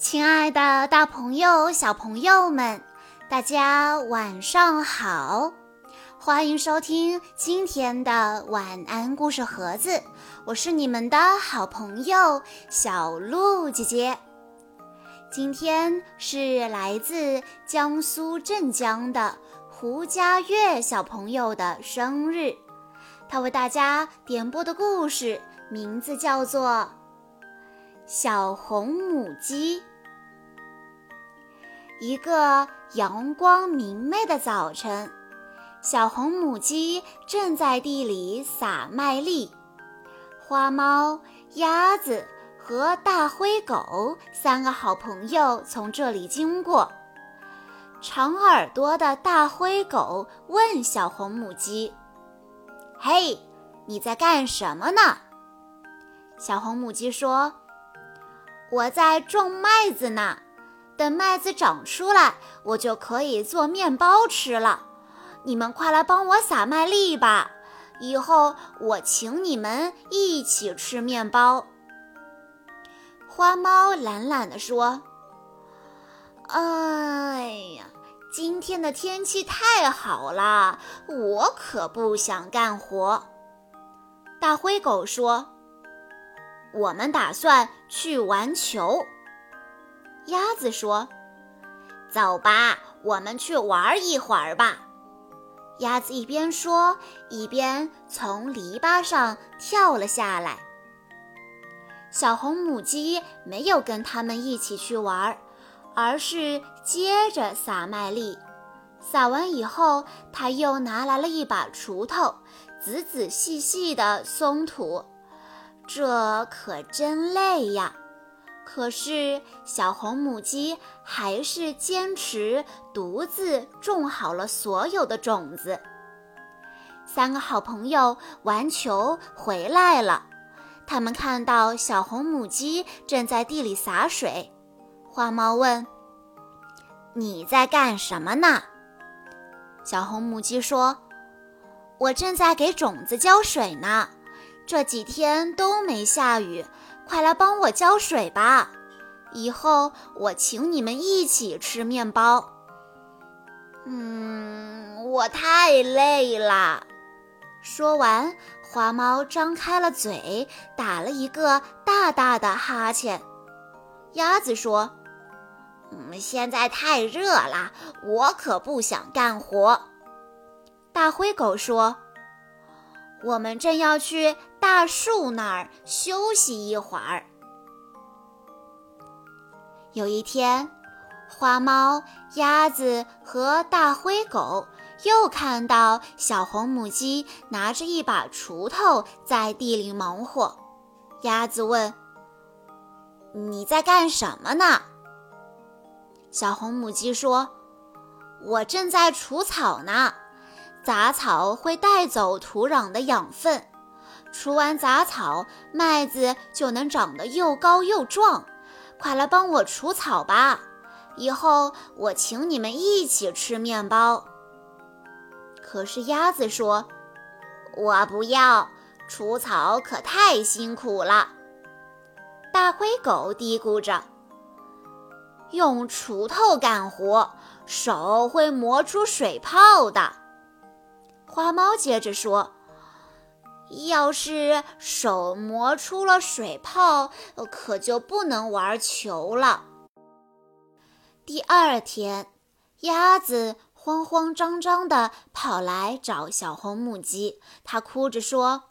亲爱的，大朋友、小朋友们，大家晚上好！欢迎收听今天的晚安故事盒子，我是你们的好朋友小鹿姐姐。今天是来自江苏镇江的胡佳悦小朋友的生日，他为大家点播的故事名字叫做《小红母鸡》。一个阳光明媚的早晨，小红母鸡正在地里撒麦粒。花猫、鸭子和大灰狗三个好朋友从这里经过。长耳朵的大灰狗问小红母鸡：“嘿，你在干什么呢？”小红母鸡说：“我在种麦子呢。”等麦子长出来，我就可以做面包吃了。你们快来帮我撒麦粒吧，以后我请你们一起吃面包。花猫懒懒地说：“哎呀，今天的天气太好了，我可不想干活。”大灰狗说：“我们打算去玩球。”鸭子说：“走吧，我们去玩一会儿吧。”鸭子一边说，一边从篱笆上跳了下来。小红母鸡没有跟他们一起去玩，而是接着撒麦粒。撒完以后，它又拿来了一把锄头，仔仔细细地松土。这可真累呀！可是，小红母鸡还是坚持独自种好了所有的种子。三个好朋友玩球回来了，他们看到小红母鸡正在地里洒水。花猫问：“你在干什么呢？”小红母鸡说：“我正在给种子浇水呢。这几天都没下雨。”快来帮我浇水吧！以后我请你们一起吃面包。嗯，我太累了。说完，花猫张开了嘴，打了一个大大的哈欠。鸭子说：“嗯，现在太热了，我可不想干活。”大灰狗说。我们正要去大树那儿休息一会儿。有一天，花猫、鸭子和大灰狗又看到小红母鸡拿着一把锄头在地里忙活。鸭子问：“你在干什么呢？”小红母鸡说：“我正在除草呢。”杂草会带走土壤的养分，除完杂草，麦子就能长得又高又壮。快来帮我除草吧，以后我请你们一起吃面包。可是鸭子说：“我不要，除草可太辛苦了。”大灰狗嘀咕着：“用锄头干活，手会磨出水泡的。”花猫接着说：“要是手磨出了水泡，可就不能玩球了。”第二天，鸭子慌慌张张地跑来找小红母鸡，它哭着说：“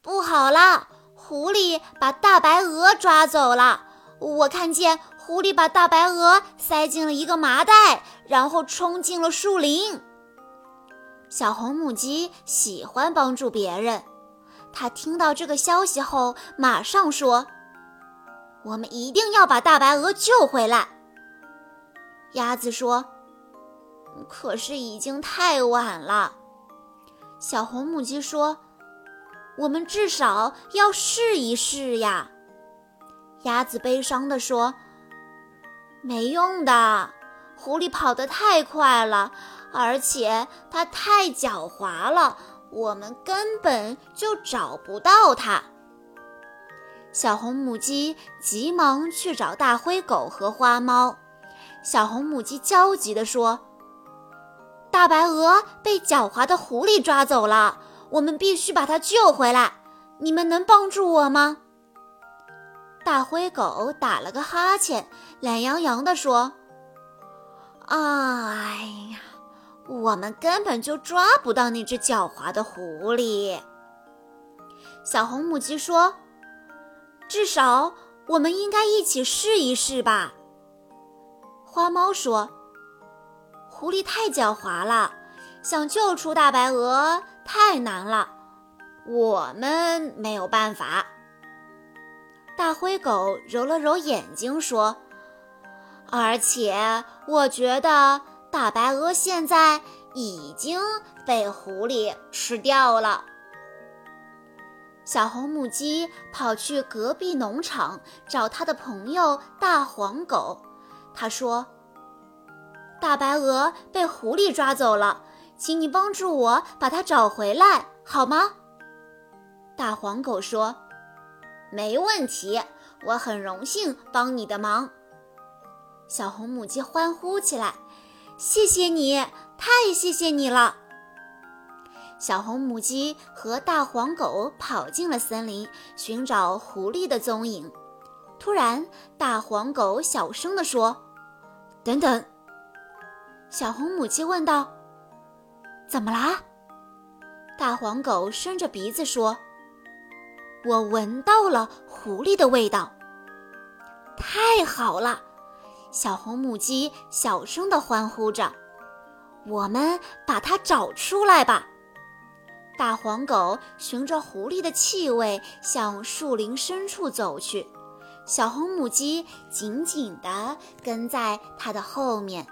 不好啦，狐狸把大白鹅抓走了！我看见狐狸把大白鹅塞进了一个麻袋，然后冲进了树林。”小红母鸡喜欢帮助别人，它听到这个消息后，马上说：“我们一定要把大白鹅救回来。”鸭子说：“可是已经太晚了。”小红母鸡说：“我们至少要试一试呀。”鸭子悲伤地说：“没用的，狐狸跑得太快了。”而且它太狡猾了，我们根本就找不到它。小红母鸡急忙去找大灰狗和花猫。小红母鸡焦急地说：“大白鹅被狡猾的狐狸抓走了，我们必须把它救回来。你们能帮助我吗？”大灰狗打了个哈欠，懒洋洋地说：“哎呀，我们根本就抓不到那只狡猾的狐狸。”小红母鸡说：“至少我们应该一起试一试吧。”花猫说：“狐狸太狡猾了，想救出大白鹅太难了，我们没有办法。”大灰狗揉了揉眼睛说：“而且我觉得大白鹅现在已经被狐狸吃掉了。”小红母鸡跑去隔壁农场找它的朋友大黄狗，它说：“大白鹅被狐狸抓走了，请你帮助我把它找回来，好吗？”大黄狗说。没问题，我很荣幸帮你的忙。小红母鸡欢呼起来：“谢谢你，太谢谢你了！”小红母鸡和大黄狗跑进了森林，寻找狐狸的踪影。突然，大黄狗小声地说：“等等。”小红母鸡问道：“怎么啦？”大黄狗伸着鼻子说。我闻到了狐狸的味道，太好了！小红母鸡小声地欢呼着：“我们把它找出来吧！”大黄狗循着狐狸的气味向树林深处走去，小红母鸡紧紧地跟在它的后面。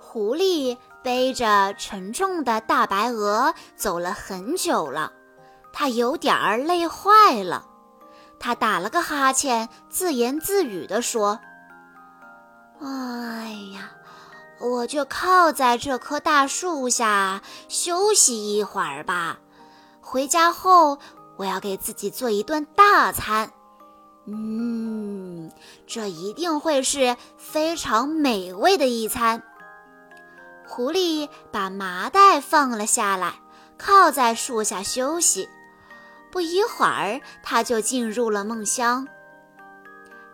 狐狸背着沉重的大白鹅走了很久了。它有点儿累坏了，他打了个哈欠，自言自语地说：“哎呀，我就靠在这棵大树下休息一会儿吧。回家后，我要给自己做一顿大餐。嗯，这一定会是非常美味的一餐。”狐狸把麻袋放了下来，靠在树下休息。不一会儿，他就进入了梦乡。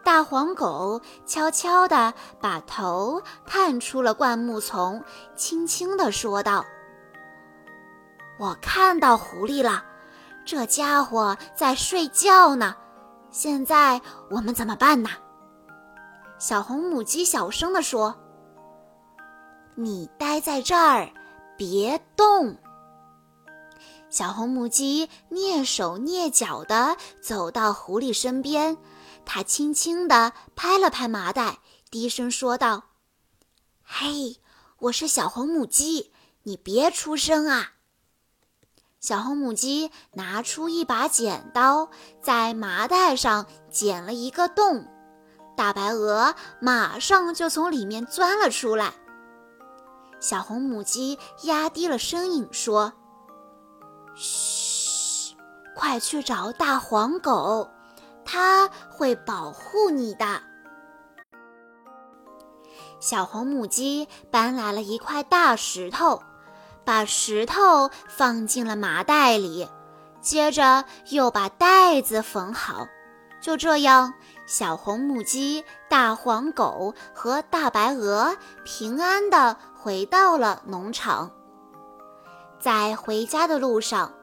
大黄狗悄悄地把头探出了灌木丛，轻轻地说道：“我看到狐狸了，这家伙在睡觉呢。现在我们怎么办呢？”小红母鸡小声地说：“你待在这儿，别动。”小红母鸡蹑手蹑脚地走到狐狸身边，它轻轻地拍了拍麻袋，低声说道：“嘿，我是小红母鸡，你别出声啊。”小红母鸡拿出一把剪刀，在麻袋上剪了一个洞，大白鹅马上就从里面钻了出来。小红母鸡压低了声音说。嘘，快去找大黄狗，它会保护你的。小红母鸡搬来了一块大石头，把石头放进了麻袋里，接着又把袋子缝好。就这样，小红母鸡、大黄狗和大白鹅平安地回到了农场。在回家的路上，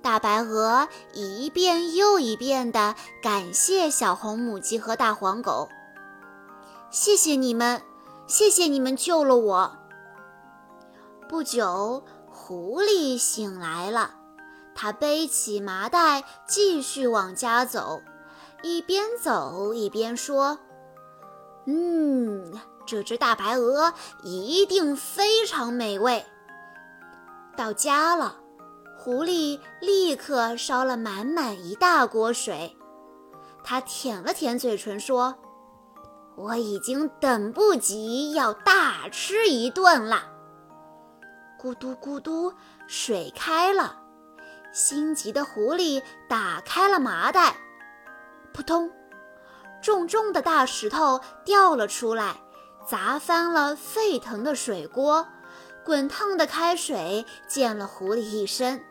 大白鹅一遍又一遍地感谢小红母鸡和大黄狗：“谢谢你们，谢谢你们救了我。”不久，狐狸醒来了，它背起麻袋继续往家走，一边走一边说：“嗯，这只大白鹅一定非常美味。”到家了，狐狸立刻烧了满满一大锅水。它舔了舔嘴唇，说：“我已经等不及要大吃一顿了。”咕嘟咕嘟，水开了。心急的狐狸打开了麻袋，扑通，重重的大石头掉了出来，砸翻了沸腾的水锅，滚烫的开水溅了狐狸一身。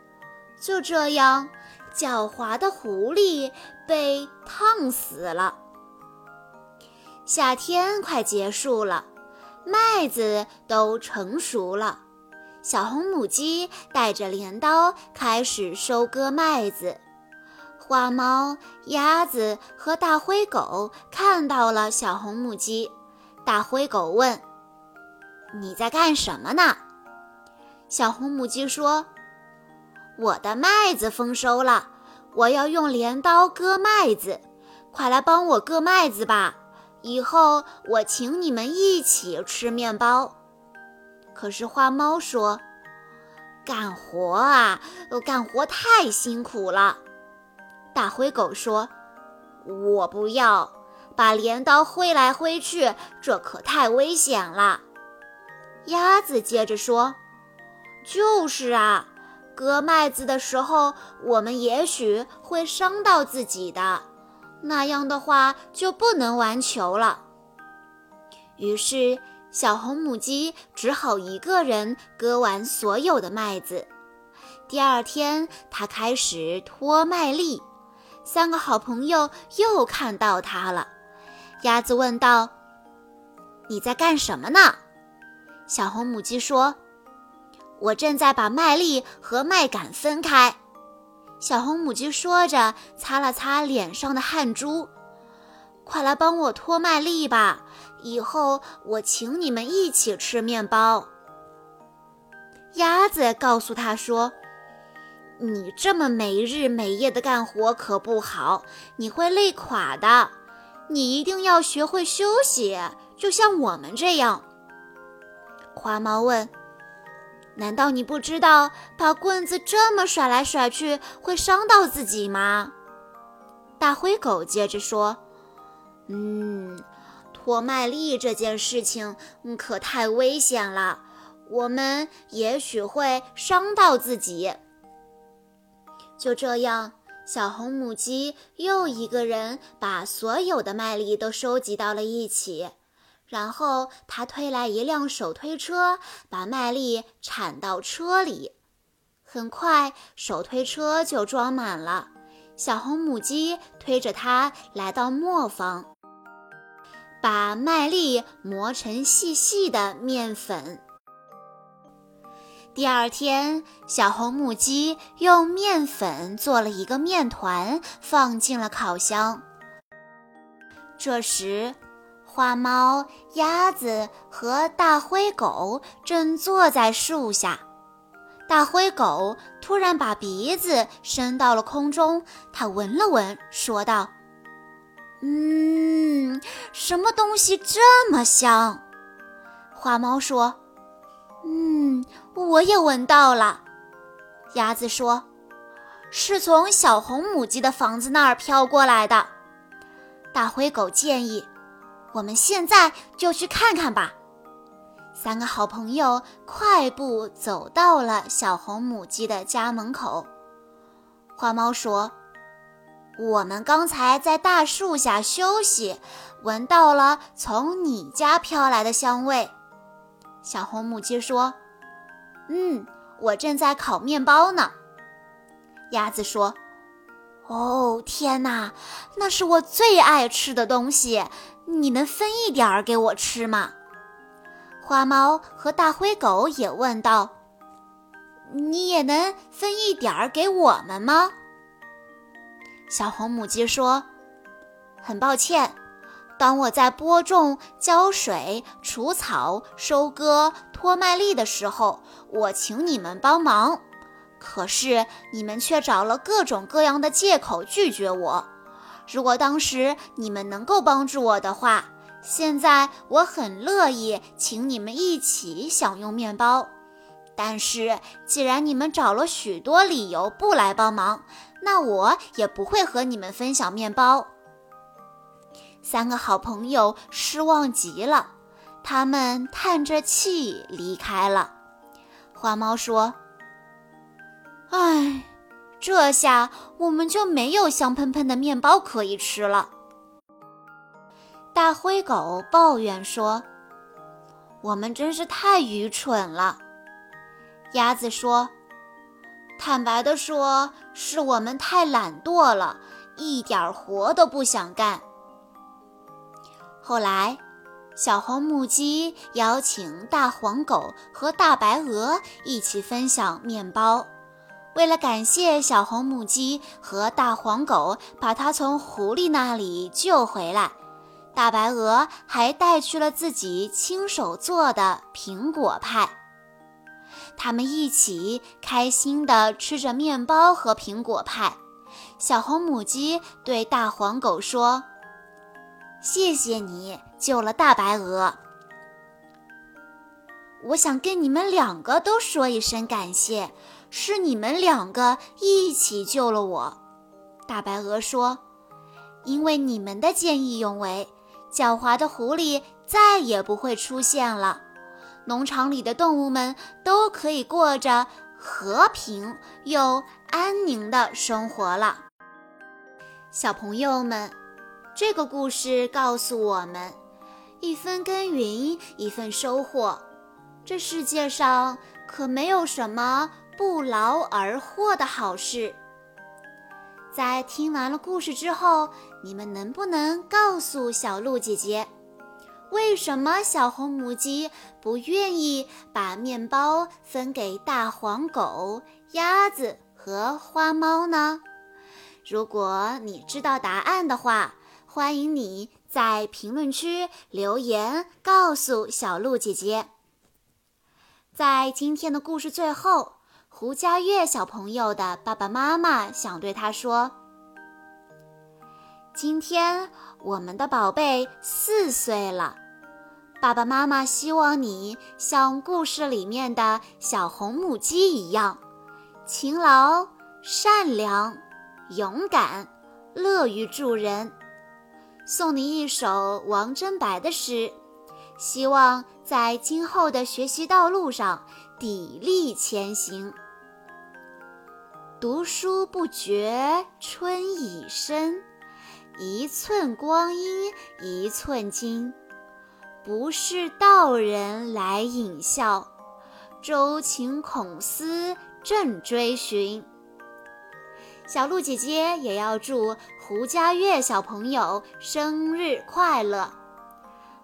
就这样，狡猾的狐狸被烫死了。夏天快结束了，麦子都成熟了。小红母鸡带着镰刀开始收割麦子。花猫、鸭子和大灰狗看到了小红母鸡。大灰狗问：“你在干什么呢？”小红母鸡说：“我的麦子丰收了，我要用镰刀割麦子，快来帮我割麦子吧！以后我请你们一起吃面包。”可是花猫说：“干活啊，干活太辛苦了。”大灰狗说：“我不要，把镰刀挥来挥去，这可太危险了。”鸭子接着说：“就是啊，割麦子的时候，我们也许会伤到自己的，那样的话就不能玩球了。”于是。小红母鸡只好一个人割完所有的麦子。第二天，它开始脱麦粒。三个好朋友又看到它了。鸭子问道：“你在干什么呢？”小红母鸡说：“我正在把麦粒和麦秆分开。”小红母鸡说着，擦了擦脸上的汗珠。快来帮我脱麦粒吧！以后我请你们一起吃面包。鸭子告诉他说：“你这么没日没夜的干活可不好，你会累垮的。你一定要学会休息，就像我们这样。”花猫问：“难道你不知道把棍子这么甩来甩去会伤到自己吗？”大灰狗接着说。嗯，脱麦粒这件事情可太危险了，我们也许会伤到自己。就这样，小红母鸡又一个人把所有的麦粒都收集到了一起，然后他推来一辆手推车，把麦粒铲到车里。很快，手推车就装满了。小红母鸡推着它来到磨坊。把麦粒磨成细细的面粉。第二天，小红母鸡用面粉做了一个面团，放进了烤箱。这时，花猫、鸭子和大灰狗正坐在树下。大灰狗突然把鼻子伸到了空中，它闻了闻，说道。嗯，什么东西这么香？花猫说：“嗯，我也闻到了。”鸭子说：“是从小红母鸡的房子那儿飘过来的。”大灰狗建议：“我们现在就去看看吧。”三个好朋友快步走到了小红母鸡的家门口。花猫说。我们刚才在大树下休息，闻到了从你家飘来的香味。小红母鸡说：“嗯，我正在烤面包呢。”鸭子说：“哦，天哪，那是我最爱吃的东西，你能分一点儿给我吃吗？”花猫和大灰狗也问道：“你也能分一点儿给我们吗？”小红母鸡说：“很抱歉，当我在播种、浇水、除草、收割、脱麦粒的时候，我请你们帮忙，可是你们却找了各种各样的借口拒绝我。如果当时你们能够帮助我的话，现在我很乐意请你们一起享用面包。但是既然你们找了许多理由不来帮忙，”那我也不会和你们分享面包。三个好朋友失望极了，他们叹着气离开了。花猫说：“唉，这下我们就没有香喷喷的面包可以吃了。大灰狗抱怨说：“我们真是太愚蠢了。”鸭子说：“坦白地说，是我们太懒惰了，一点活都不想干。”后来，小红母鸡邀请大黄狗和大白鹅一起分享面包。为了感谢小红母鸡和大黄狗把它从狐狸那里救回来，大白鹅还带去了自己亲手做的苹果派。他们一起开心地吃着面包和苹果派。小红母鸡对大黄狗说：“谢谢你救了大白鹅，我想跟你们两个都说一声感谢。”是你们两个一起救了我，大白鹅说：“因为你们的见义勇为，狡猾的狐狸再也不会出现了，农场里的动物们都可以过着和平又安宁的生活了。”小朋友们，这个故事告诉我们：一分耕耘一份收获，这世界上可没有什么。不劳而获的好事。在听完了故事之后，你们能不能告诉小鹿姐姐，为什么小红母鸡不愿意把面包分给大黄狗、鸭子和花猫呢？如果你知道答案的话，欢迎你在评论区留言告诉小鹿姐姐。在今天的故事最后。胡佳悦小朋友的爸爸妈妈想对他说：“今天我们的宝贝四岁了，爸爸妈妈希望你像故事里面的小红母鸡一样，勤劳、善良、勇敢、乐于助人。送你一首王贞白的诗，希望在今后的学习道路上砥砺前行。”读书不觉春已深，一寸光阴一寸金。不是道人来引笑，周情孔思正追寻。小鹿姐姐也要祝胡佳悦小朋友生日快乐。